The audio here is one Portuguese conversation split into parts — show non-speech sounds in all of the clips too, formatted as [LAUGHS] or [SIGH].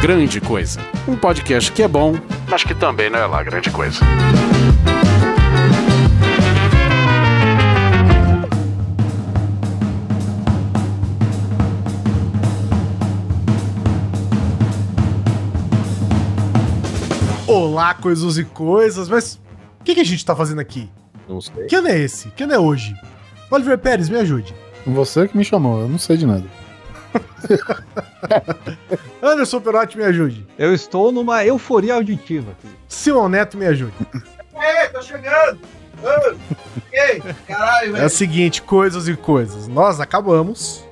Grande Coisa. Um podcast que é bom, mas que também não é lá grande coisa. Olá, coisas e coisas, mas o que, que a gente tá fazendo aqui? Não sei. Que ano é esse? Que ano é hoje? Oliver Pérez, me ajude. Você que me chamou, eu não sei de nada. [LAUGHS] Anderson Perotti, me ajude. Eu estou numa euforia auditiva aqui. Simão Neto, me ajude. Ei, tô chegando! Ei, caralho, É o seguinte, coisas e coisas. Nós acabamos.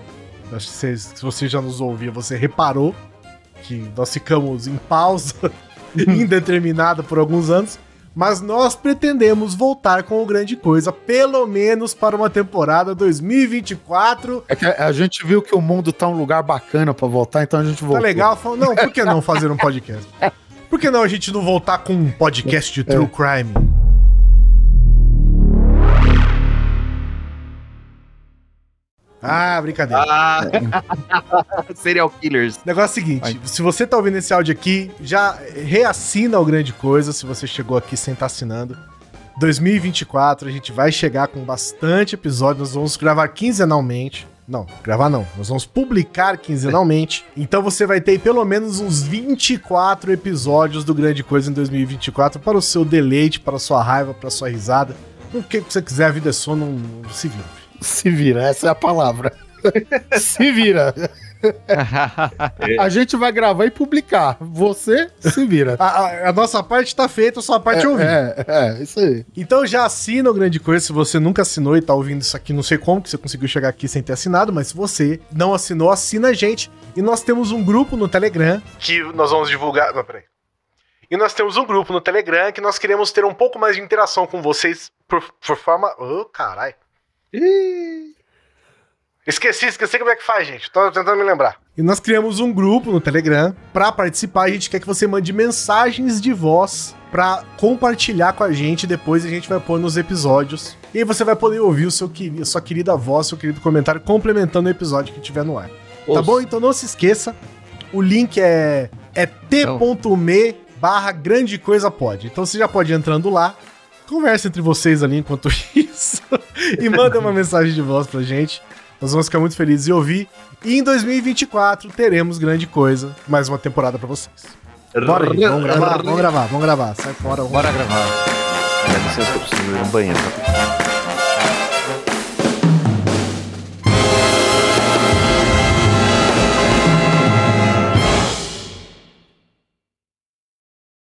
Acho que vocês- se você já nos ouvia, você reparou que nós ficamos em pausa [LAUGHS] indeterminada por alguns anos. Mas nós pretendemos voltar com o Grande Coisa, pelo menos para uma temporada 2024. É que a, a gente viu que o mundo tá um lugar bacana pra voltar, então a gente voltou. Tá legal? Falou, não, por que não fazer um podcast? Por que não a gente não voltar com um podcast de True Crime? Ah, brincadeira. Ah, [LAUGHS] serial killers. Negócio é o seguinte, se você tá ouvindo esse áudio aqui, já reassina o Grande Coisa, se você chegou aqui sem estar assinando. 2024, a gente vai chegar com bastante episódio, nós vamos gravar quinzenalmente. Não, gravar não, nós vamos publicar quinzenalmente. [LAUGHS] Então você vai ter aí pelo menos uns 24 episódios do Grande Coisa em 2024 para o seu deleite, para a sua raiva, para a sua risada. O que você quiser, a vida é sua, não, não se vira. Se vira, essa é a palavra. se vira. A gente vai gravar e publicar. Você se vira. A, a- a nossa parte tá feita, a sua parte é, ouvir. É, é, isso aí. Então já assina o Grande Coisa se você nunca assinou e tá ouvindo isso aqui, não sei como que você conseguiu chegar aqui sem ter assinado, mas se você não assinou, assina a gente. E nós temos um grupo no Telegram que nós vamos divulgar. Não, peraí. E nós temos um grupo no Telegram que nós queremos ter um pouco mais de interação com vocês por, por forma. Ô, caralho. Esqueci, esqueci como é que faz, gente. Tô tentando me lembrar. E nós criamos um grupo no Telegram pra participar. A gente quer que você mande mensagens de voz pra compartilhar com a gente. Depois a gente vai pôr nos episódios. E aí você vai poder ouvir o seu querido, sua querida voz, seu querido comentário complementando o episódio que tiver no ar. Tá bom? Então não se esqueça. O link é, é t.me barra grande coisa pode. Então você já pode ir entrando lá. Conversa entre vocês ali enquanto [LAUGHS] isso. [LAUGHS] e manda uma mensagem de voz pra gente. Nós vamos ficar muito felizes em ouvir. E em 2024 teremos grande coisa. Mais uma temporada pra vocês. Bora aí, vamos gravar, vamos gravar, vamos gravar. Sai fora, vamos Bora gravar. Dá licença eu preciso ir no banheiro.